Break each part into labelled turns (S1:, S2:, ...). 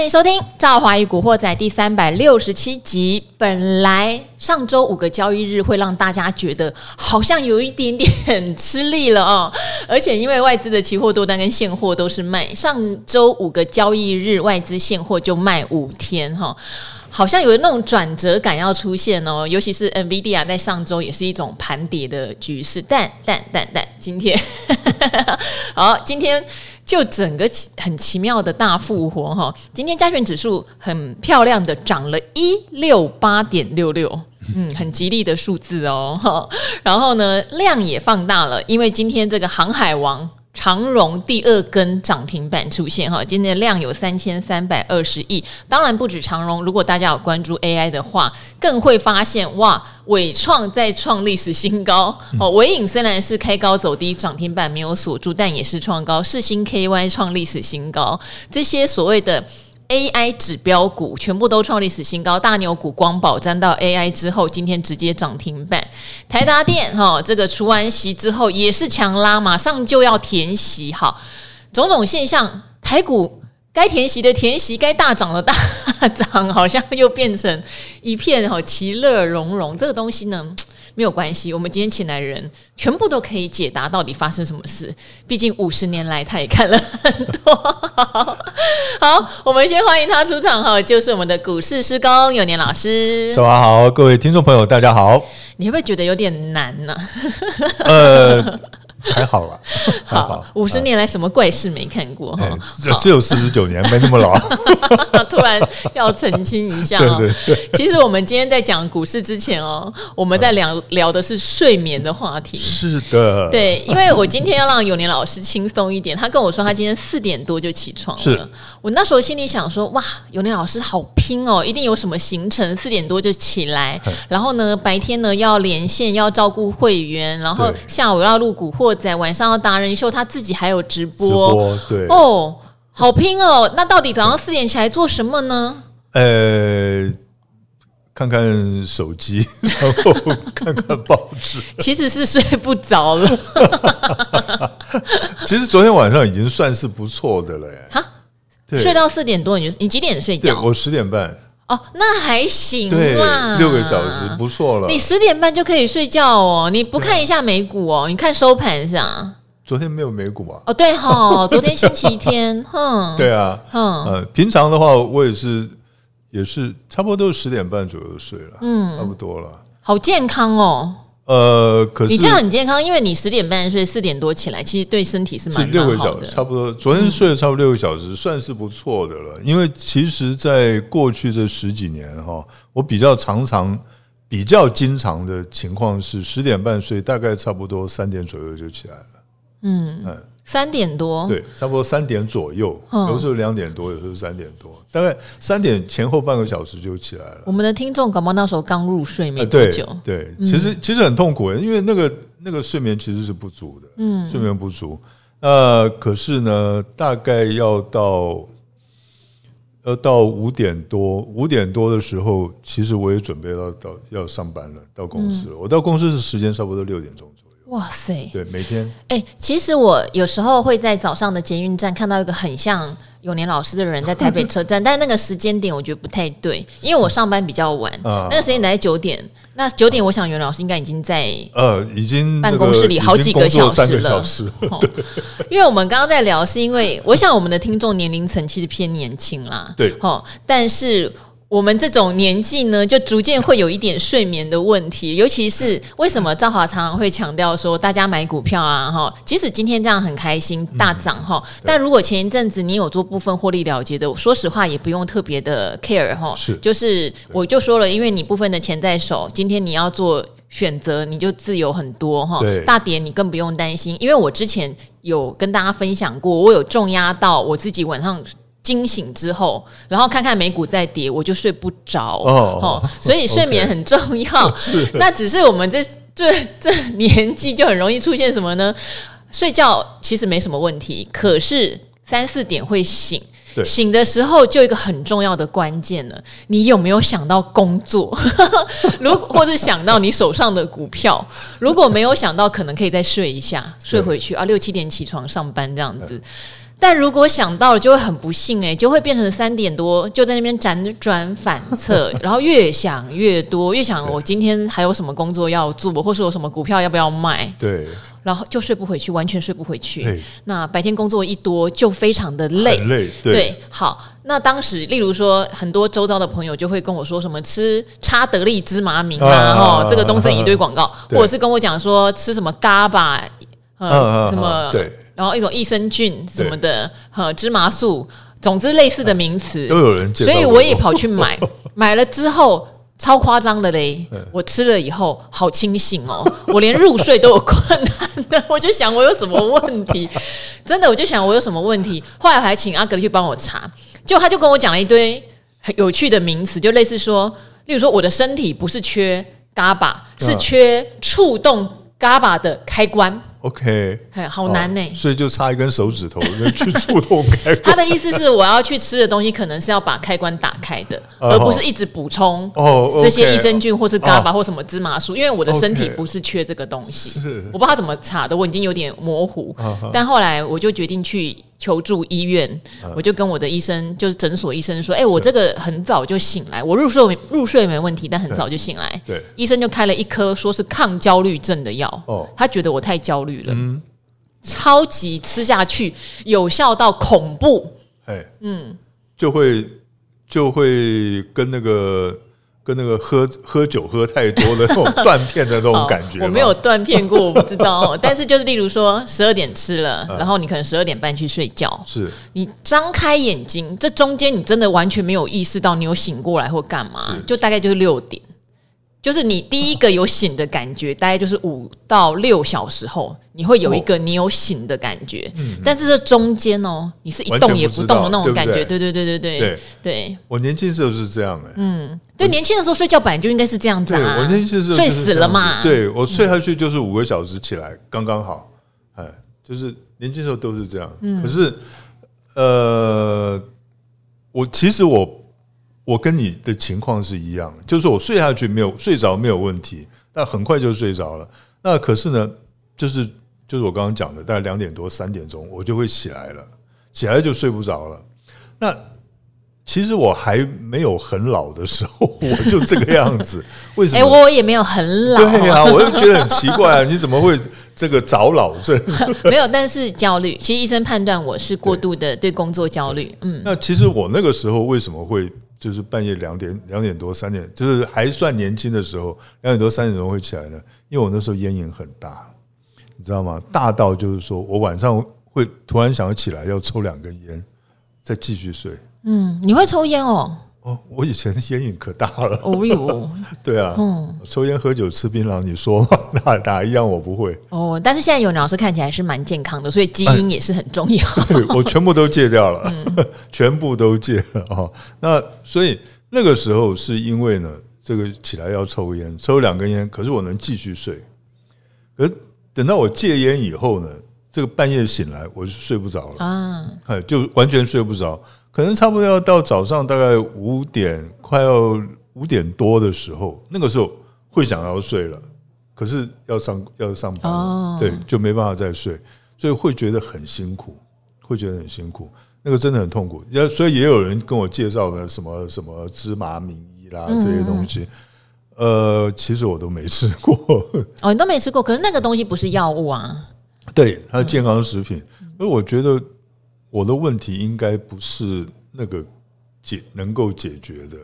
S1: 欢迎收听《赵华与古惑仔》第三百六十七集。本来上周五个交易日会让大家觉得好像有一点点吃力了哦，而且因为外资的期货多单跟现货都是卖，上周五个交易日外资现货就卖五天哈，好像有那种转折感要出现哦。尤其是 NVIDIA 在上周也是一种盘跌的局势，但但但但今天 好，今天。就整个很奇妙的大复活哈，今天加权指数很漂亮的涨了一六八点六六，嗯，很吉利的数字哦哈。然后呢，量也放大了，因为今天这个航海王。长荣第二根涨停板出现哈，今天的量有三千三百二十亿。当然不止长荣，如果大家有关注 AI 的话，更会发现哇，伟创在创历史新高哦。伟影虽然是开高走低，涨停板没有锁住，但也是创高。世新 KY 创历史新高，这些所谓的。AI 指标股全部都创历史新高，大牛股光宝沾到 AI 之后，今天直接涨停板。台达电哈，这个除完席之后也是强拉，马上就要填席，好，种种现象，台股该填席的填席，该大涨的大涨，好像又变成一片哈其乐融融。这个东西呢？没有关系，我们今天请来的人全部都可以解答到底发生什么事。毕竟五十年来他也看了很多。好，我们先欢迎他出场哈，就是我们的股市施工永年老师。
S2: 早上好，各位听众朋友，大家好。
S1: 你会不会觉得有点难呢、啊？
S2: 呃。还好了，
S1: 好，五十年来什么怪事没看过哈？
S2: 只只有四十九年，没那么老。
S1: 突然要澄清一下哦。其实我们今天在讲股市之前哦，我们在聊聊的是睡眠的话题。
S2: 是的，
S1: 对，因为我今天要让永年老师轻松一点，他跟我说他今天四点多就起床了。是。我那时候心里想说，哇，永年老师好拼哦，一定有什么行程，四点多就起来，然后呢，白天呢要连线，要照顾会员，然后下午要录股货。在晚上要达人秀，他自己还有直播，直播对哦，好拼哦！那到底早上四点起来做什么呢？
S2: 呃，看看手机，然后看看报纸。
S1: 其实是睡不着了。
S2: 其实昨天晚上已经算是不错的了耶。哈，
S1: 睡到四点多，你就你几点睡觉？
S2: 我十点半。
S1: 哦，那还行啦，
S2: 六个小时不错了。
S1: 你十点半就可以睡觉哦，你不看一下美股哦？你看收盘是啊？
S2: 昨天没有美股啊？
S1: 哦，对哈，昨天星期天，哼，
S2: 对啊，嗯，呃，平常的话我也是，也是差不多都是十点半左右睡了，嗯，差不多了。
S1: 好健康哦。
S2: 呃，可是
S1: 你这样很健康，因为你十点半睡，四点多起来，其实对身体是蛮好的。
S2: 六个小时，差不多。昨天睡了差不多六个小时，嗯、算是不错的了。因为其实，在过去这十几年哈，我比较常常、比较经常的情况是十点半睡，大概差不多三点左右就起来了。嗯嗯。
S1: 三点多，
S2: 对，差不多三点左右，有时候两点多，有时候三点多，大概三点前后半个小时就起来了。
S1: 我们的听众感冒那时候刚入睡没多久，
S2: 对，其实其实很痛苦，因为那个那个睡眠其实是不足的，嗯，睡眠不足。呃，可是呢，大概要到要到五点多，五点多的时候，其实我也准备要到要上班了，到公司了。我到公司的时间差不多六点钟。
S1: 哇塞！
S2: 对，每天。
S1: 哎、欸，其实我有时候会在早上的捷运站看到一个很像永年老师的人在台北车站，但是那个时间点我觉得不太对，因为我上班比较晚，嗯、那个时间在九点。那九点，我想永年老师应该已经在
S2: 呃，已经
S1: 办公室里好几个小时了。因为我们刚刚在聊，是因为我想我们的听众年龄层其实偏年轻啦，
S2: 对，
S1: 哦，但是。我们这种年纪呢，就逐渐会有一点睡眠的问题，尤其是为什么赵华常常会强调说，大家买股票啊，哈，即使今天这样很开心大涨哈，但如果前一阵子你有做部分获利了结的，说实话也不用特别的 care 哈，是，就是我就说了，因为你部分的钱在手，今天你要做选择，你就自由很多哈，大跌你更不用担心，因为我之前有跟大家分享过，我有重压到我自己晚上。惊醒之后，然后看看美股在跌，我就睡不着哦，所以睡眠很重要。那只是我们这这这年纪就很容易出现什么呢？睡觉其实没什么问题，可是三四点会醒，醒的时候就一个很重要的关键了，你有没有想到工作？如果或者想到你手上的股票，如果没有想到，可能可以再睡一下，睡回去啊，六七点起床上班这样子。但如果想到了，就会很不幸哎、欸，就会变成三点多就在那边辗转反侧，然后越想越多，越想我今天还有什么工作要做，或是有什么股票要不要卖？
S2: 对，
S1: 然后就睡不回去，完全睡不回去。那白天工作一多，就非常的累，
S2: 累。对，
S1: 对，好，那当时例如说，很多周遭的朋友就会跟我说什么吃差得利芝麻明啊，哈，这个东森一堆广告，或者是跟我讲说吃什么嘎巴，呃，什么对。然后一种益生菌什么的，和芝麻素，总之类似的名词。
S2: 都有人
S1: 所以我也跑去买，买了之后超夸张的嘞！我吃了以后好清醒哦，我连入睡都有困难的，我就想我有什么问题，真的我就想我有什么问题，后来我还请阿格去帮我查，结果他就跟我讲了一堆很有趣的名词，就类似说，例如说我的身体不是缺 GABA，是缺触动 GABA 的开关。
S2: OK，
S1: 好难呢、欸，
S2: 所以就差一根手指头去触动开关。
S1: 他的意思是，我要去吃的东西，可能是要把开关打开的，而不是一直补充这些益生菌或是 GABA 或什么芝麻素，因为我的身体不是缺这个东西。我不知道他怎么查的，我已经有点模糊。但后来我就决定去。求助医院，我就跟我的医生，就是诊所医生说：“哎、欸，我这个很早就醒来，我入睡入睡没问题，但很早就醒来。对”，医生就开了一颗说是抗焦虑症的药。哦，他觉得我太焦虑了，嗯，超级吃下去有效到恐怖。哎，嗯，
S2: 就会就会跟那个。跟那个喝喝酒喝太多的那种断片的那种感觉，
S1: 我没有断片过，我不知道。但是就是例如说，十二点吃了，然后你可能十二点半去睡觉，是你张开眼睛，这中间你真的完全没有意识到你有醒过来或干嘛，就大概就是六点。就是你第一个有醒的感觉，大概就是五到六小时后，你会有一个你有醒的感觉。嗯，但是这中间哦，你是一动也不动的那种感觉。对对对对对对。
S2: 我年轻时候是这样哎。
S1: 嗯，对，年轻的时候睡觉本来就应该是这样子啊。
S2: 我年轻的时候
S1: 睡死了嘛。
S2: 对，我睡下去就是五个小时起来刚刚好。哎，就是年轻时候都是这样。嗯，可是呃，我其实我。我跟你的情况是一样，就是我睡下去没有睡着没有问题，但很快就睡着了。那可是呢，就是就是我刚刚讲的，大概两点多三点钟我就会起来了，起来就睡不着了。那其实我还没有很老的时候，我就这个样子。为什么？
S1: 哎，我也没有很老。
S2: 对啊，我就觉得很奇怪啊，你怎么会这个早老症？
S1: 没有，但是焦虑。其实医生判断我是过度的对工作焦虑。嗯，
S2: 那其实我那个时候为什么会？就是半夜两点、两点多、三点，就是还算年轻的时候，两点多、三点钟会起来的。因为我那时候烟瘾很大，你知道吗？大到就是说我晚上会突然想起来要抽两根烟，再继续睡。
S1: 嗯，你会抽烟哦？
S2: 哦，我以前的烟瘾可大了。
S1: 哦呦，
S2: 对啊，嗯，抽烟、喝酒、吃槟榔，你说嘛，哪哪一样我不会？
S1: 哦，但是现在有老师看起来是蛮健康的，所以基因也是很重要。
S2: 对，我全部都戒掉了，嗯、全部都戒了哦。那所以那个时候是因为呢，这个起来要抽烟，抽两根烟，可是我能继续睡。可是等到我戒烟以后呢，这个半夜醒来我就睡不着了啊，哎，就完全睡不着。可能差不多要到早上大概五点，快要五点多的时候，那个时候会想要睡了，可是要上要上班了，对，就没办法再睡，所以会觉得很辛苦，会觉得很辛苦，那个真的很痛苦。所以也有人跟我介绍的什么什么芝麻名医啦这些东西，呃，其实我都没吃过。
S1: 哦，你都没吃过，可是那个东西不是药物啊？
S2: 对，它是健康食品，所以我觉得。我的问题应该不是那个解能够解决的，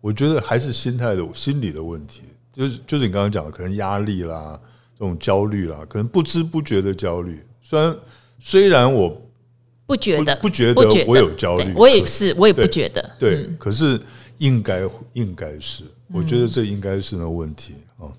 S2: 我觉得还是心态的心理的问题，就是就是你刚刚讲的，可能压力啦，这种焦虑啦，可能不知不觉的焦虑。虽然虽然我
S1: 不觉得。
S2: 不觉得我有焦虑，
S1: 我也是我也不觉得，
S2: 对，可是应该应该是，我觉得这应该是那个问题啊。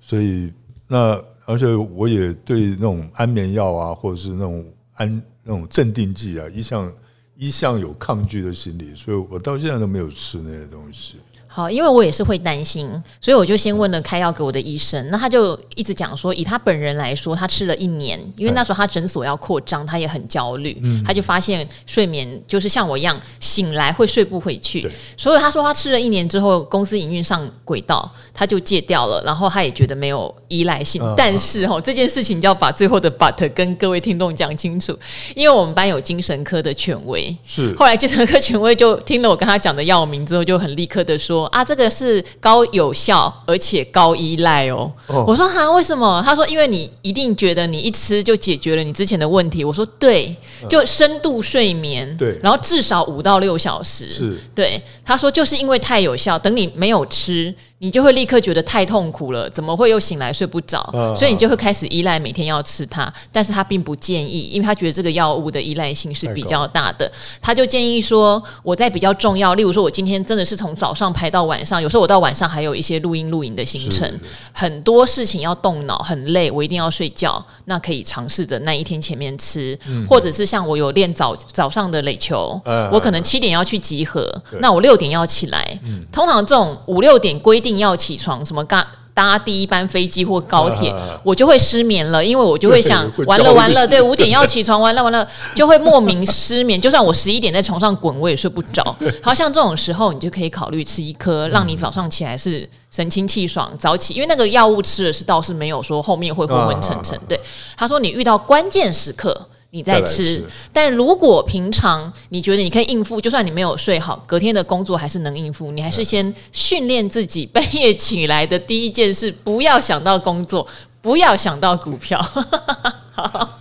S2: 所以那而且我也对那种安眠药啊，或者是那种安。那种镇定剂啊，一向一向有抗拒的心理，所以我到现在都没有吃那些东西。
S1: 好，因为我也是会担心，所以我就先问了开药给我的医生。那他就一直讲说，以他本人来说，他吃了一年，因为那时候他诊所要扩张，他也很焦虑。嗯，他就发现睡眠就是像我一样，醒来会睡不回去。所以他说他吃了一年之后，公司营运上轨道，他就戒掉了。然后他也觉得没有依赖性。但是哈，这件事情就要把最后的 but 跟各位听众讲清楚，因为我们班有精神科的权威，是后来精神科权威就听了我跟他讲的药名之后，就很立刻的说。啊，这个是高有效而且高依赖哦。哦我说哈，为什么？他说，因为你一定觉得你一吃就解决了你之前的问题。我说对，就深度睡眠，对，然后至少五到六小时，是对。他说就是因为太有效，等你没有吃。你就会立刻觉得太痛苦了，怎么会又醒来睡不着？啊、所以你就会开始依赖，每天要吃它。但是他并不建议，因为他觉得这个药物的依赖性是比较大的。他就建议说，我在比较重要，例如说，我今天真的是从早上排到晚上，有时候我到晚上还有一些录音录影的行程，很多事情要动脑，很累，我一定要睡觉。那可以尝试着那一天前面吃，嗯、或者是像我有练早早上的垒球，啊、我可能七点要去集合，那我六点要起来。嗯、通常这种五六点规定。要起床，什么搭搭第一班飞机或高铁，啊、我就会失眠了，因为我就会想，会完了完了，对，五点要起床，完了完了，就会莫名失眠。就算我十一点在床上滚，我也睡不着。好像这种时候，你就可以考虑吃一颗，让你早上起来是神清气爽，早起。因为那个药物吃了是倒是没有说后面会昏昏沉沉。对，他说你遇到关键时刻。你在吃，但如果平常你觉得你可以应付，就算你没有睡好，隔天的工作还是能应付。你还是先训练自己，半夜起来的第一件事，不要想到工作，不要想到股票。好，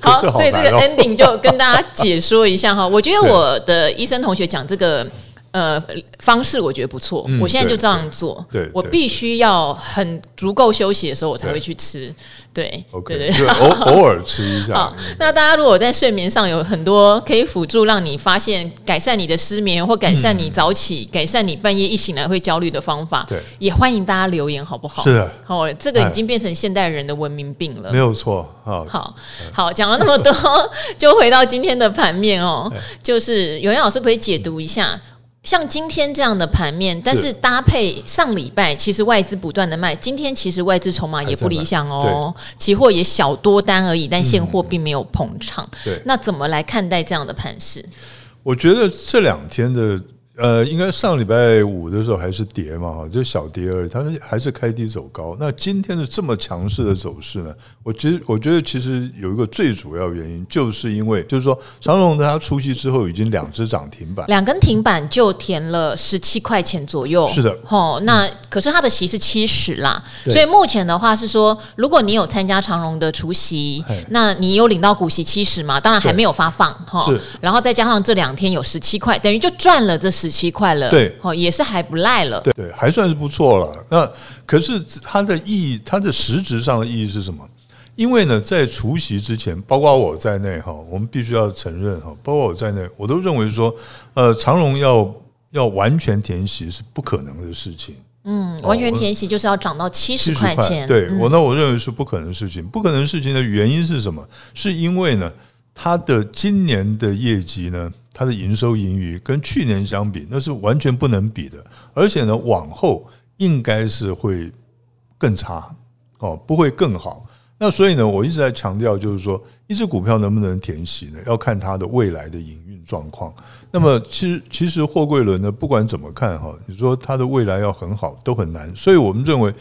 S1: 好，所以这个 ending 就跟大家解说一下哈。我觉得我的医生同学讲这个。呃，方式我觉得不错，嗯、我现在就这样做。对，对，对，我必须要很足够休息的时候，我才会去吃。对，OK，对对，
S2: 偶偶尔 吃一下。好，
S1: 那大家如果在睡眠上有很多可以辅助，让你发现改善你的失眠，或改善你早起，嗯、改善你半夜一醒来会焦虑的方法，对，也欢迎大家留言，好不好？
S2: 是的，
S1: 好，这个已经变成现代人的文明病了。
S2: 没有错，好，
S1: 好，好，讲了那么多，就回到今天的盘面哦，就是有颜老师可以解读一下。像今天这样的盘面，但是搭配上礼拜，其实外资不断的卖，今天其实外资筹码也不理想哦，期货也小多单而已，但现货并没有捧场。嗯、对，那怎么来看待这样的盘势？
S2: 我觉得这两天的。呃，应该上礼拜五的时候还是跌嘛，哈，就小跌而已。它还是开低走高。那今天的这么强势的走势呢？我其实我觉得其实有一个最主要原因，就是因为就是说长荣它出息之后已经两只涨停板，
S1: 两根停板就填了十七块钱左右。
S2: 是的，
S1: 哦，那可是它的息是七十啦，嗯、所以目前的话是说，如果你有参加长荣的除夕，那你有领到股息七十嘛？当然还没有发放哈。是，然后再加上这两天有十七块，等于就赚了这十。十七块了，对，哦，也是还不赖了，
S2: 对对，还算是不错了。那可是它的意义，它的实质上的意义是什么？因为呢，在除夕之前，包括我在内哈，我们必须要承认哈，包括我在内，我都认为说，呃，长荣要要完全填息是不可能的事情。
S1: 嗯，完全填息就是要涨到七十块钱。
S2: 对我，那我认为是不可能的事情。不可能的事情的原因是什么？是因为呢，它的今年的业绩呢？它的营收盈余跟去年相比，那是完全不能比的，而且呢，往后应该是会更差哦，不会更好。那所以呢，我一直在强调，就是说，一只股票能不能填息呢，要看它的未来的营运状况。那么，其实其实货柜轮呢，不管怎么看哈，你说它的未来要很好都很难。所以我们认为。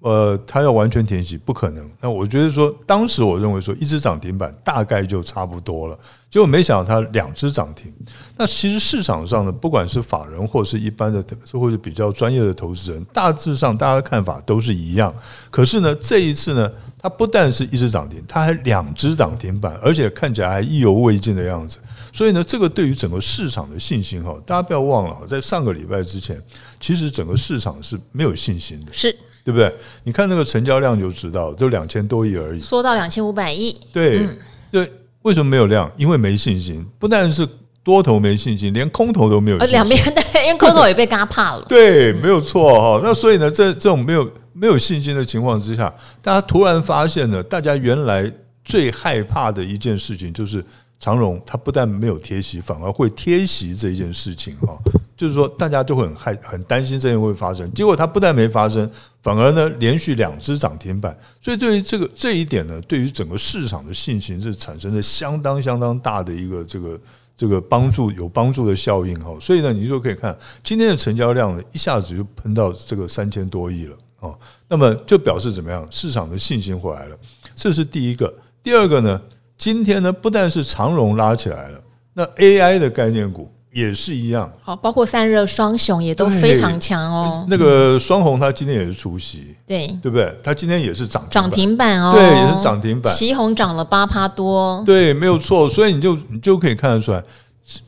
S2: 呃，它要完全填息不可能。那我觉得说，当时我认为说，一只涨停板大概就差不多了。结果没想到它两只涨停。那其实市场上呢，不管是法人或是一般的，或者比较专业的投资人，大致上大家的看法都是一样。可是呢，这一次呢，它不但是一只涨停，它还两只涨停板，而且看起来还意犹未尽的样子。所以呢，这个对于整个市场的信心哈，大家不要忘了，在上个礼拜之前，其实整个市场是没有信心的。
S1: 是。
S2: 对不对？你看那个成交量就知道，就两千多亿而已，
S1: 缩到两千五百亿。
S2: 对，嗯、对，为什么没有量？因为没信心，不但是多头没信心，连空头都没有信心。
S1: 两边对，因为空头也被嘎怕了。
S2: 对，没有错哈。那所以呢，在这种没有没有信心的情况之下，大家突然发现呢，大家原来最害怕的一件事情就是长荣，它不但没有贴息，反而会贴息这一件事情哈。就是说大家都会很害很担心这件会发生，结果它不但没发生，反而呢连续两只涨停板，所以对于这个这一点呢，对于整个市场的信心是产生了相当相当大的一个这个这个帮助有帮助的效应哈，所以呢你就可以看今天的成交量呢一下子就喷到这个三千多亿了啊，那么就表示怎么样？市场的信心回来了，这是第一个。第二个呢，今天呢不但是长荣拉起来了，那 AI 的概念股。也是一样，
S1: 好，包括散热双雄也都非常强哦。
S2: 那个双红，它今天也是除息，
S1: 对
S2: 对不对？它今天也是涨
S1: 涨停板哦，
S2: 对，也是涨停板。
S1: 旗红涨了八趴多，
S2: 对，没有错。所以你就你就可以看得出来，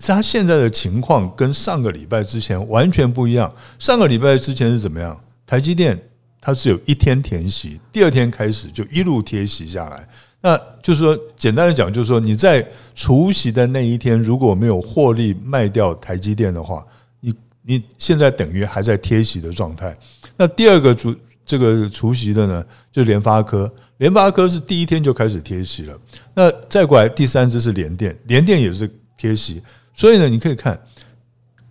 S2: 它现在的情况跟上个礼拜之前完全不一样。上个礼拜之前是怎么样？台积电它只有一天填息，第二天开始就一路贴息下来。那就是说，简单的讲，就是说你在除夕的那一天如果没有获利卖掉台积电的话，你你现在等于还在贴息的状态。那第二个除这个除夕的呢，就联发科，联发科是第一天就开始贴息了。那再过来第三只是联电，联电也是贴息。所以呢，你可以看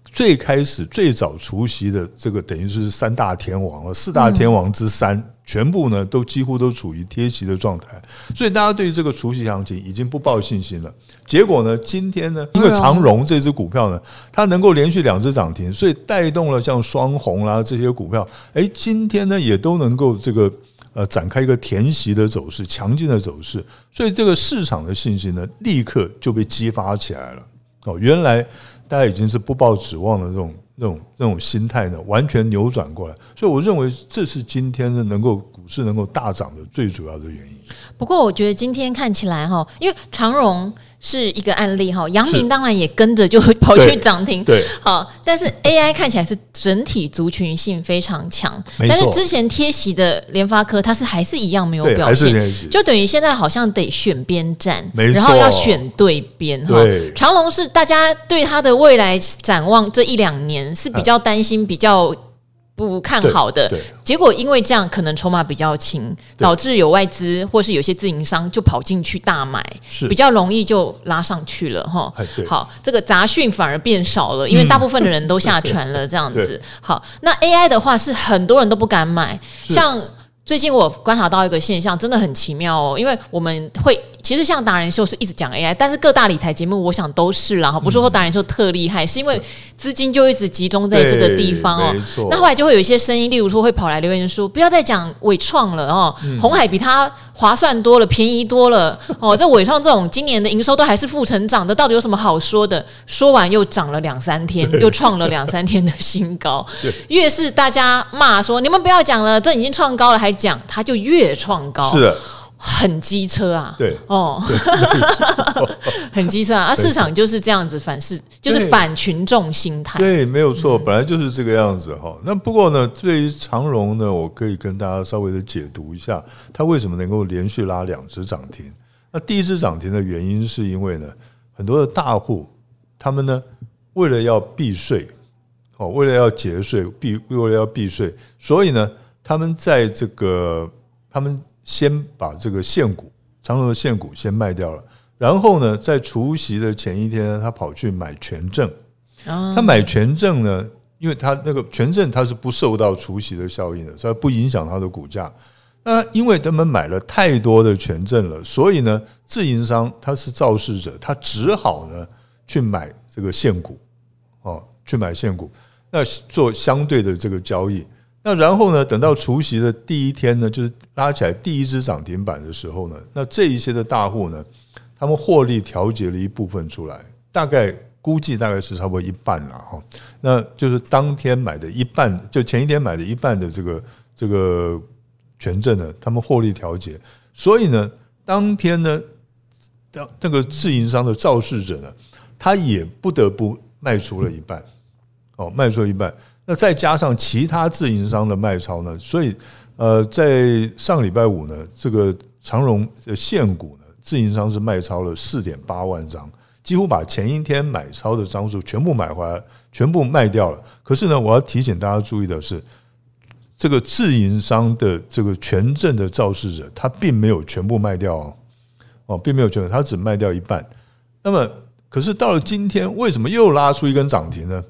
S2: 最开始最早除夕的这个，等于是三大天王了，四大天王之三。全部呢都几乎都处于贴息的状态，所以大家对于这个除息行情已经不抱信心了。结果呢，今天呢，因为长荣这只股票呢，它能够连续两只涨停，所以带动了像双红啦这些股票，诶，今天呢也都能够这个呃展开一个填息的走势，强劲的走势，所以这个市场的信心呢立刻就被激发起来了。哦，原来大家已经是不抱指望的这种。这种这种心态呢，完全扭转过来，所以我认为这是今天的能够股市能够大涨的最主要的原因。
S1: 不过，我觉得今天看起来哈，因为长荣。是一个案例哈，阳明当然也跟着就跑去涨停，
S2: 对，
S1: 好，但是 AI 看起来是整体族群性非常强，但是之前贴息的联发科它是还是一样没有表现，就等于现在好像得选边站，然后要选对边哈。长荣是大家对它的未来展望这一两年是比较担心，比较。不看好的结果，因为这样可能筹码比较轻，导致有外资或是有些自营商就跑进去大买，比较容易就拉上去了哈。好，这个杂讯反而变少了，因为大部分的人都下船了，这样子。好，那 AI 的话是很多人都不敢买，像最近我观察到一个现象，真的很奇妙哦，因为我们会。其实像达人秀是一直讲 AI，但是各大理财节目我想都是啦哈，不是说达人秀特厉害，是因为资金就一直集中在这个地方哦。那后来就会有一些声音，例如说会跑来留言说，不要再讲伟创了哦，红海比它划算多了，便宜多了哦。这伟创这种今年的营收都还是负成长的，到底有什么好说的？说完又涨了两三天，又创了两三天的新高。越是大家骂说你们不要讲了，这已经创高了还讲，它就越创高。是。很机车啊，
S2: 对。
S1: 哦，很机车啊，啊，市场就是这样子反市，就是反群众心态，
S2: 对，没有错，本来就是这个样子哈。那不过呢，对于长荣呢，我可以跟大家稍微的解读一下，它为什么能够连续拉两只涨停？那第一只涨停的原因是因为呢，很多的大户他们呢，为了要避税，哦，为了要节税，避为了要避税，所以呢，他们在这个他们。先把这个现股，长荣的现股先卖掉了，然后呢，在除夕的前一天，他跑去买权证。他买权证呢，因为他那个权证它是不受到除夕的效应的，所以不影响它的股价。那因为他们买了太多的权证了，所以呢，自营商他是肇事者，他只好呢去买这个现股，哦，去买现股，那做相对的这个交易。那然后呢？等到除夕的第一天呢，就是拉起来第一只涨停板的时候呢，那这一些的大户呢，他们获利调节了一部分出来，大概估计大概是差不多一半了哈。那就是当天买的一半，就前一天买的一半的这个这个权证呢，他们获利调节，所以呢，当天呢，当这个自营商的肇事者呢，他也不得不卖出了一半，哦，卖出了一半。那再加上其他自营商的卖超呢，所以呃，在上礼拜五呢，这个长荣的现股呢，自营商是卖超了四点八万张，几乎把前一天买超的张数全部买回来，全部卖掉了。可是呢，我要提醒大家注意的是，这个自营商的这个权证的肇事者，他并没有全部卖掉哦，哦，并没有全部，他只卖掉一半。那么，可是到了今天，为什么又拉出一根涨停呢？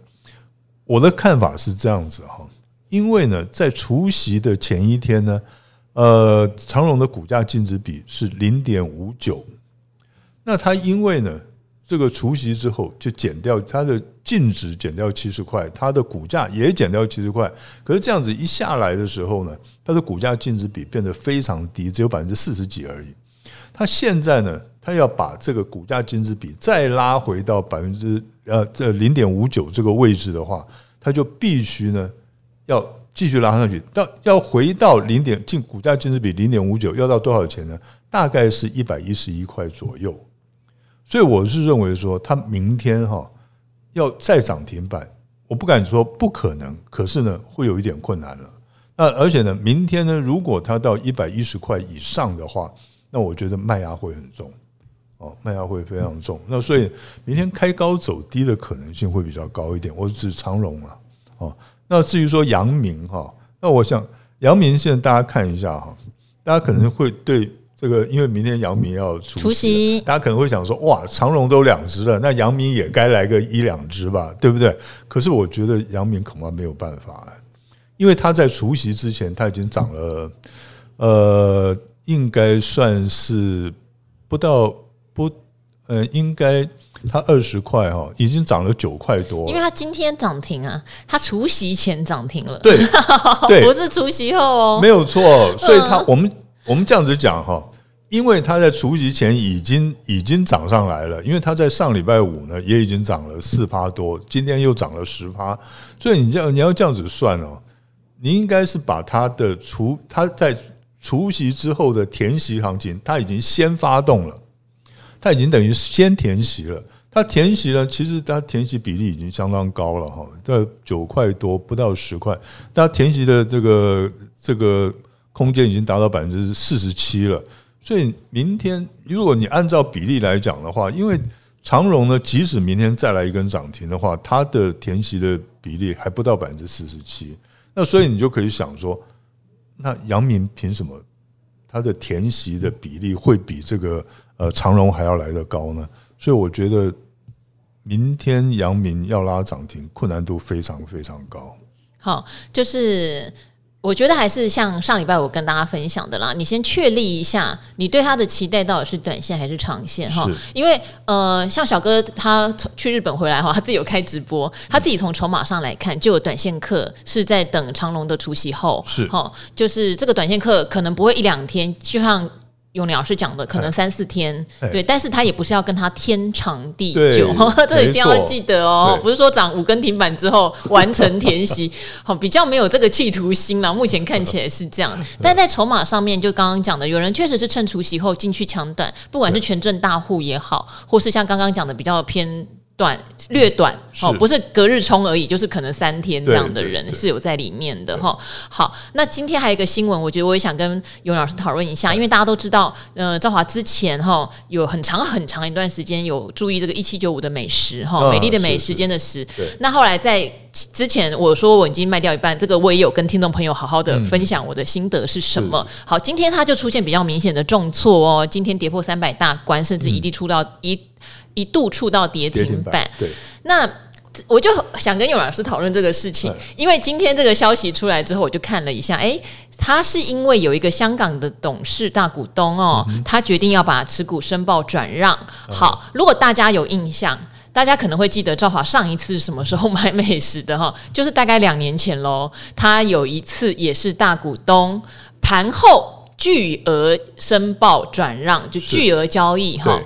S2: 我的看法是这样子哈，因为呢，在除息的前一天呢，呃，长荣的股价净值比是零点五九，那它因为呢，这个除息之后就减掉它的净值，减掉七十块，它的股价也减掉七十块，可是这样子一下来的时候呢，它的股价净值比变得非常低，只有百分之四十几而已。它现在呢，它要把这个股价净值比再拉回到百分之呃这零点五九这个位置的话，它就必须呢要继续拉上去，到要回到零点净股价净值比零点五九，要到多少钱呢？大概是一百一十一块左右。所以我是认为说，它明天哈要再涨停板，我不敢说不可能，可是呢会有一点困难了。那而且呢，明天呢如果它到一百一十块以上的话，那我觉得卖压会很重，哦，卖压会非常重。那所以明天开高走低的可能性会比较高一点。我指长荣啊，哦，那至于说阳明哈，那我想阳明现在大家看一下哈，大家可能会对这个，因为明天阳明要除息，大家可能会想说，哇，长荣都两只了，那阳明也该来个一两只吧，对不对？可是我觉得阳明恐怕没有办法，因为他在除夕之前他已经涨了，呃。应该算是不到不，呃，应该它二十块哈，已经涨了九块多。
S1: 因为它今天涨停啊，它除夕前涨停了。
S2: 对，对，
S1: 不是除夕后哦，
S2: 没有错。所以它我们我们这样子讲哈，因为它在除夕前已经已经涨上来了，因为它在上礼拜五呢也已经涨了四趴多，今天又涨了十趴，所以你这样你要这样子算哦，你应该是把它的除它在。除夕之后的填息行情，它已经先发动了，它已经等于先填息了。它填息了，其实它填息比例已经相当高了哈，在九块多不到十块，它填息的这个这个空间已经达到百分之四十七了。所以明天如果你按照比例来讲的话，因为长荣呢，即使明天再来一根涨停的话，它的填息的比例还不到百分之四十七，那所以你就可以想说。那阳明凭什么它的填息的比例会比这个呃长荣还要来得高呢？所以我觉得明天阳明要拉涨停，困难度非常非常高。
S1: 好，就是。我觉得还是像上礼拜我跟大家分享的啦，你先确立一下你对它的期待到底是短线还是长线哈。因为呃，像小哥他去日本回来哈，他自己有开直播，他自己从筹码上来看，就有短线客是在等长龙的出席后是哈，就是这个短线客可能不会一两天，就像。永良老师讲的，可能三四天，对，但是他也不是要跟他天长地久，这一定要记得哦，不是说涨五根停板之后完成填息，好，比较没有这个企图心了。目前看起来是这样，但在筹码上面，就刚刚讲的，有人确实是趁除夕后进去抢短，不管是权证大户也好，或是像刚刚讲的比较偏。短略短哦，不是隔日冲而已，就是可能三天这样的人是有在里面的哈。好，那今天还有一个新闻，我觉得我也想跟尤老师讨论一下，因为大家都知道，呃，赵华之前哈有很长很长一段时间有注意这个一七九五的美食哈，美丽的美时间的时。那后来在之前我说我已经卖掉一半，这个我也有跟听众朋友好好的分享我的心得是什么。好，今天它就出现比较明显的重挫哦，今天跌破三百大关，甚至一地出到一。一度触到跌停板，对，那我就想跟永老师讨论这个事情，因为今天这个消息出来之后，我就看了一下，哎，他是因为有一个香港的董事大股东哦，他决定要把持股申报转让。好，如果大家有印象，大家可能会记得赵华上一次是什么时候买美食的哈，就是大概两年前喽。他有一次也是大股东盘后巨额申报转让，就巨额交易哈。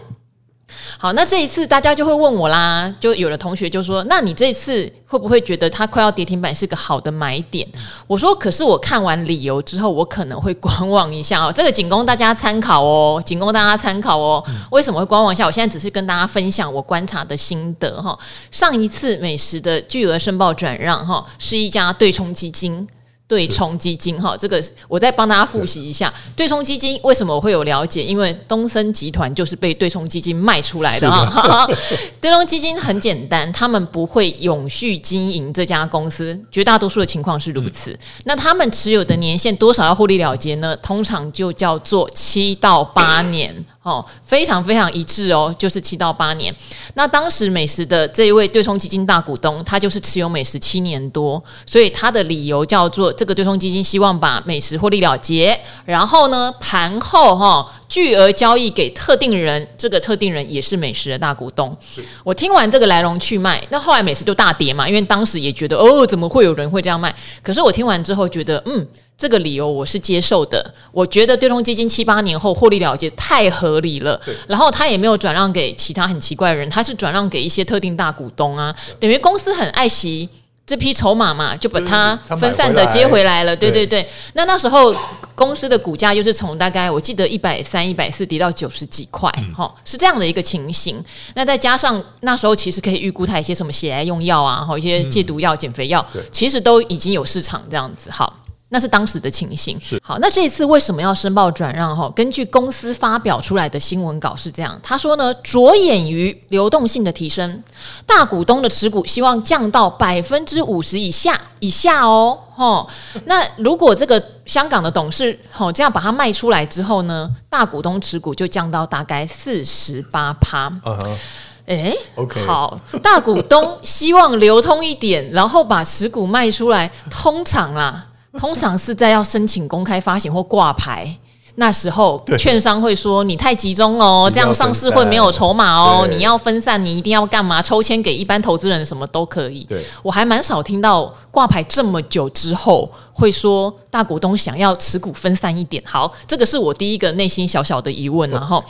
S1: 好，那这一次大家就会问我啦，就有的同学就说：“那你这次会不会觉得它快要跌停板是个好的买点？”我说：“可是我看完理由之后，我可能会观望一下哦。这个仅供大家参考哦，仅供大家参考哦。为什么会观望一下？我现在只是跟大家分享我观察的心得哈。上一次美食的巨额申报转让哈，是一家对冲基金。对冲基金哈，这个我再帮大家复习一下。对冲基金为什么我会有了解？因为东森集团就是被对冲基金卖出来的哈。对冲基金很简单，他们不会永续经营这家公司，绝大多数的情况是如此。那他们持有的年限多少要获利了结呢？通常就叫做七到八年。哦，非常非常一致哦，就是七到八年。那当时美食的这一位对冲基金大股东，他就是持有美食七年多，所以他的理由叫做这个对冲基金希望把美食获利了结，然后呢盘后哈、哦、巨额交易给特定人，这个特定人也是美食的大股东。我听完这个来龙去脉，那后来美食就大跌嘛，因为当时也觉得哦，怎么会有人会这样卖？可是我听完之后觉得嗯。这个理由我是接受的，我觉得对冲基金七八年后获利了结太合理了。然后他也没有转让给其他很奇怪的人，他是转让给一些特定大股东啊，等于公司很爱惜这批筹码嘛，就把它分散的接回来了。对对。对，那那时候公司的股价又是从大概我记得一百三、一百四跌到九十几块，哈，是这样的一个情形。那再加上那时候其实可以预估它一些什么血癌用药啊，哈，一些戒毒药、减肥药，其实都已经有市场这样子，好。那是当时的情形。是好，那这一次为什么要申报转让？哈，根据公司发表出来的新闻稿是这样，他说呢，着眼于流动性的提升，大股东的持股希望降到百分之五十以下以下哦。哈，那如果这个香港的董事好这样把它卖出来之后呢，大股东持股就降到大概四十八趴。嗯哼，哎，OK，好，大股东希望流通一点，然后把持股卖出来，通常啦。通常是在要申请公开发行或挂牌那时候，券商会说你太集中哦，这样上市会没有筹码哦。你要分散，你一定要干嘛？抽签给一般投资人，什么都可以。对，我还蛮少听到挂牌这么久之后会说大股东想要持股分散一点。好，这个是我第一个内心小小的疑问。然后，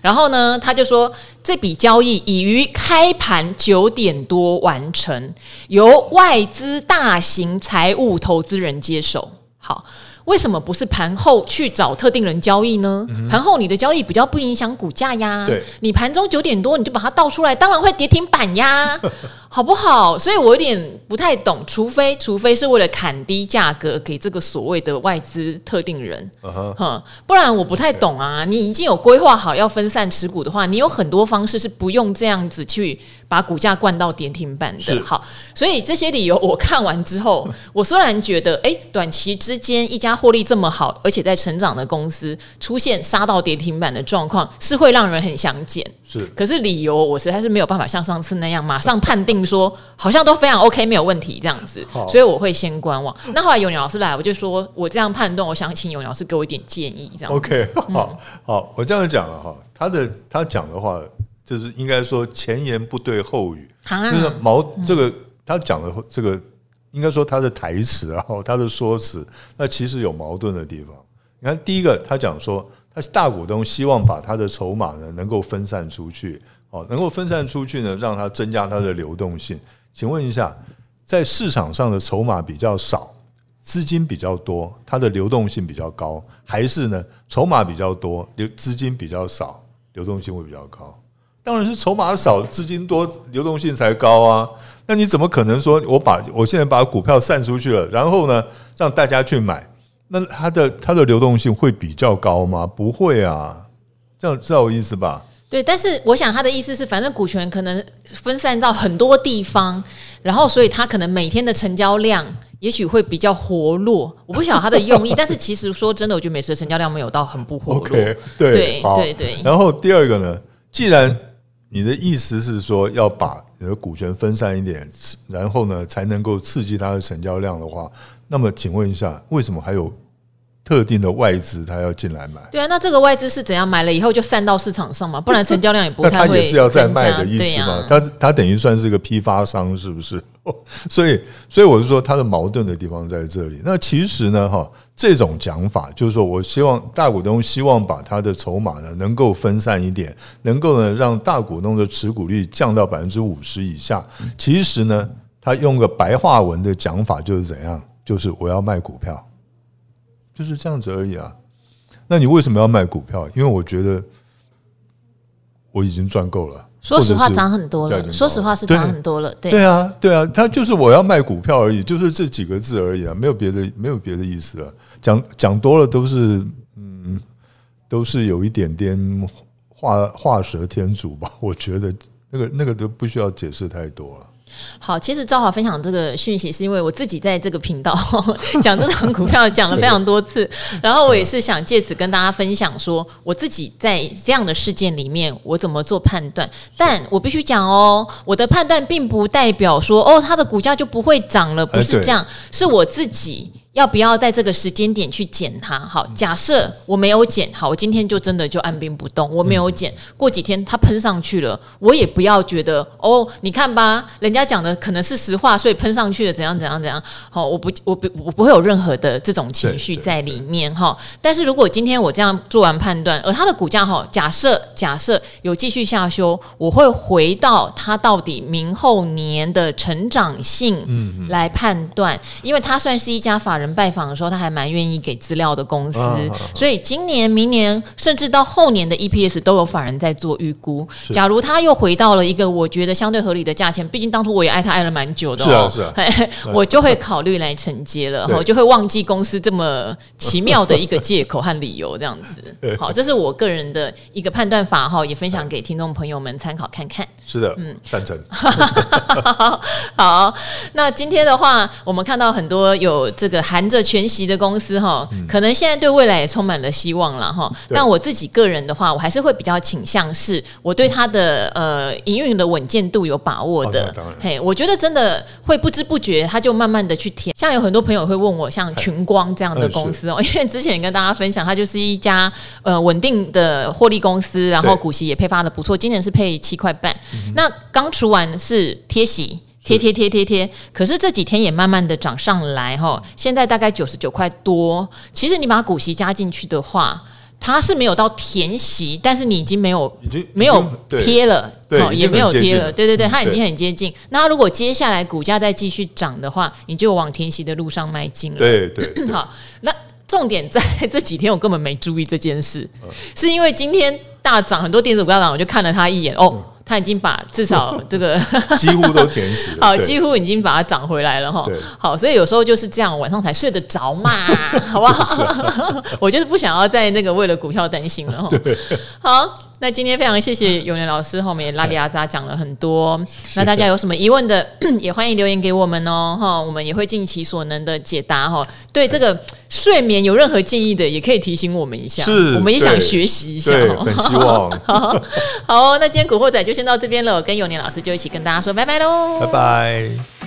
S1: 然后呢，他就说这笔交易已于开盘九点多完成，由外资大型财务投资人接手。好。为什么不是盘后去找特定人交易呢？盘后你的交易比较不影响股价呀。对，你盘中九点多你就把它倒出来，当然会跌停板呀。好不好？所以我有点不太懂，除非除非是为了砍低价格给这个所谓的外资特定人，哼、uh-huh.，不然我不太懂啊。你已经有规划好要分散持股的话，你有很多方式是不用这样子去把股价灌到跌停板的。好，所以这些理由我看完之后，我虽然觉得，哎，短期之间一家获利这么好，而且在成长的公司出现杀到跌停板的状况，是会让人很想减。是，可是理由我实在是没有办法像上次那样马上判定说好像都非常 OK 没有问题这样子，所以我会先观望。那后来有鸟老师来，我就说我这样判断，我想请有鸟老师给我一点建议，这样
S2: OK 好、嗯、好，我这样讲了哈，他的他讲的话就是应该说前言不对后语，啊、就是矛这个他讲的这个应该说他的台词然后他的说辞，那其实有矛盾的地方。你看第一个他讲说。他是大股东，希望把他的筹码呢能够分散出去，哦，能够分散出去呢，让它增加它的流动性。请问一下，在市场上的筹码比较少，资金比较多，它的流动性比较高，还是呢筹码比较多，流资金比较少，流动性会比较高？当然是筹码少，资金多，流动性才高啊。那你怎么可能说我把我现在把股票散出去了，然后呢让大家去买？那它的它的流动性会比较高吗？不会啊，这样知道我意思吧？
S1: 对，但是我想他的意思是，反正股权可能分散到很多地方，然后所以他可能每天的成交量也许会比较活络。我不晓得他的用意，但是其实说真的，我觉得每次的成交量没有到很不活络。
S2: Okay, 对对对对。然后第二个呢，既然你的意思是说要把你的股权分散一点，然后呢才能够刺激它的成交量的话。那么，请问一下，为什么还有特定的外资他要进来买？
S1: 对啊，那这个外资是怎样买了以后就散到市场上嘛？不然成交量也不 太会。那他
S2: 也是要再卖的意思吗？他他等于算是个批发商，是不是？所以，所以我是说，他的矛盾的地方在这里。那其实呢，哈，这种讲法就是说我希望大股东希望把他的筹码呢能够分散一点，能够呢让大股东的持股率降到百分之五十以下。其实呢，他用个白话文的讲法就是怎样？就是我要卖股票，就是这样子而已啊。那你为什么要卖股票？因为我觉得我已经赚够了。
S1: 说实话，涨很多了。说实话是涨很多了。对
S2: 对啊，对啊，他就是我要卖股票而已，就是这几个字而已啊，没有别的，没有别的意思了。讲讲多了都是嗯，都是有一点点画画蛇添足吧。我觉得那个那个都不需要解释太多了。
S1: 好，其实赵华分享这个讯息，是因为我自己在这个频道 讲这种股票讲了非常多次，然后我也是想借此跟大家分享，说我自己在这样的事件里面我怎么做判断。但我必须讲哦，我的判断并不代表说哦，它的股价就不会涨了，不是这样，是我自己。要不要在这个时间点去减它？好，假设我没有减，好，我今天就真的就按兵不动，我没有减。过几天它喷上去了，我也不要觉得哦，你看吧，人家讲的可能是实话，所以喷上去了，怎样怎样怎样。好，我不，我不，我不会有任何的这种情绪在里面哈。但是如果今天我这样做完判断，而它的股价哈，假设假设有继续下修，我会回到它到底明后年的成长性来判断，因为它算是一家法人。拜访的时候，他还蛮愿意给资料的公司，啊、所以今年、明年甚至到后年的 EPS 都有法人在做预估。假如他又回到了一个我觉得相对合理的价钱，毕竟当初我也爱他爱了蛮久的、哦，是啊是啊，我就会考虑来承接了，我就会忘记公司这么奇妙的一个借口和理由，这样子。好，这是我个人的一个判断法哈，也分享给听众朋友们参考看看。
S2: 是的，嗯，赞成。
S1: 好，那今天的话，我们看到很多有这个含着全息的公司哈，可能现在对未来也充满了希望了哈。但我自己个人的话，我还是会比较倾向是，我对它的呃营运的稳健度有把握的。嘿，我觉得真的会不知不觉，它就慢慢的去填。像有很多朋友会问我，像群光这样的公司哦，因为之前也跟大家分享，它就是一家呃稳定的获利公司，然后股息也配发的不错，今年是配七块半。那刚除完是贴息，贴贴贴贴贴，可是这几天也慢慢的涨上来哈，现在大概九十九块多。其实你把股息加进去的话，它是没有到填息，但是你已经没有已经没有贴了，哦，也没有贴了，对对对，它已经很接近。那如果接下来股价再继续涨的话，你就往填息的路上迈进了。
S2: 对 对，
S1: 好，那重点在 这几天我根本没注意这件事，是因为今天大涨很多电子股涨，我就看了它一眼哦。他已经把至少这个
S2: 几乎都填死了，
S1: 好，几乎已经把它涨回来了哈。好，所以有时候就是这样，晚上才睡得着嘛，好不好？我就是不想要再那个为了股票担心了哈。好。那今天非常谢谢永年老师，后面拉里阿扎讲了很多。那大家有什么疑问的，也欢迎留言给我们哦，哈，我们也会尽其所能的解答哈。对这个睡眠有任何建议的，也可以提醒我们一下，是，我们也想学习一下，
S2: 很希望。
S1: 好，好，那今天古惑仔就先到这边了，跟永年老师就一起跟大家说拜拜喽，
S2: 拜拜。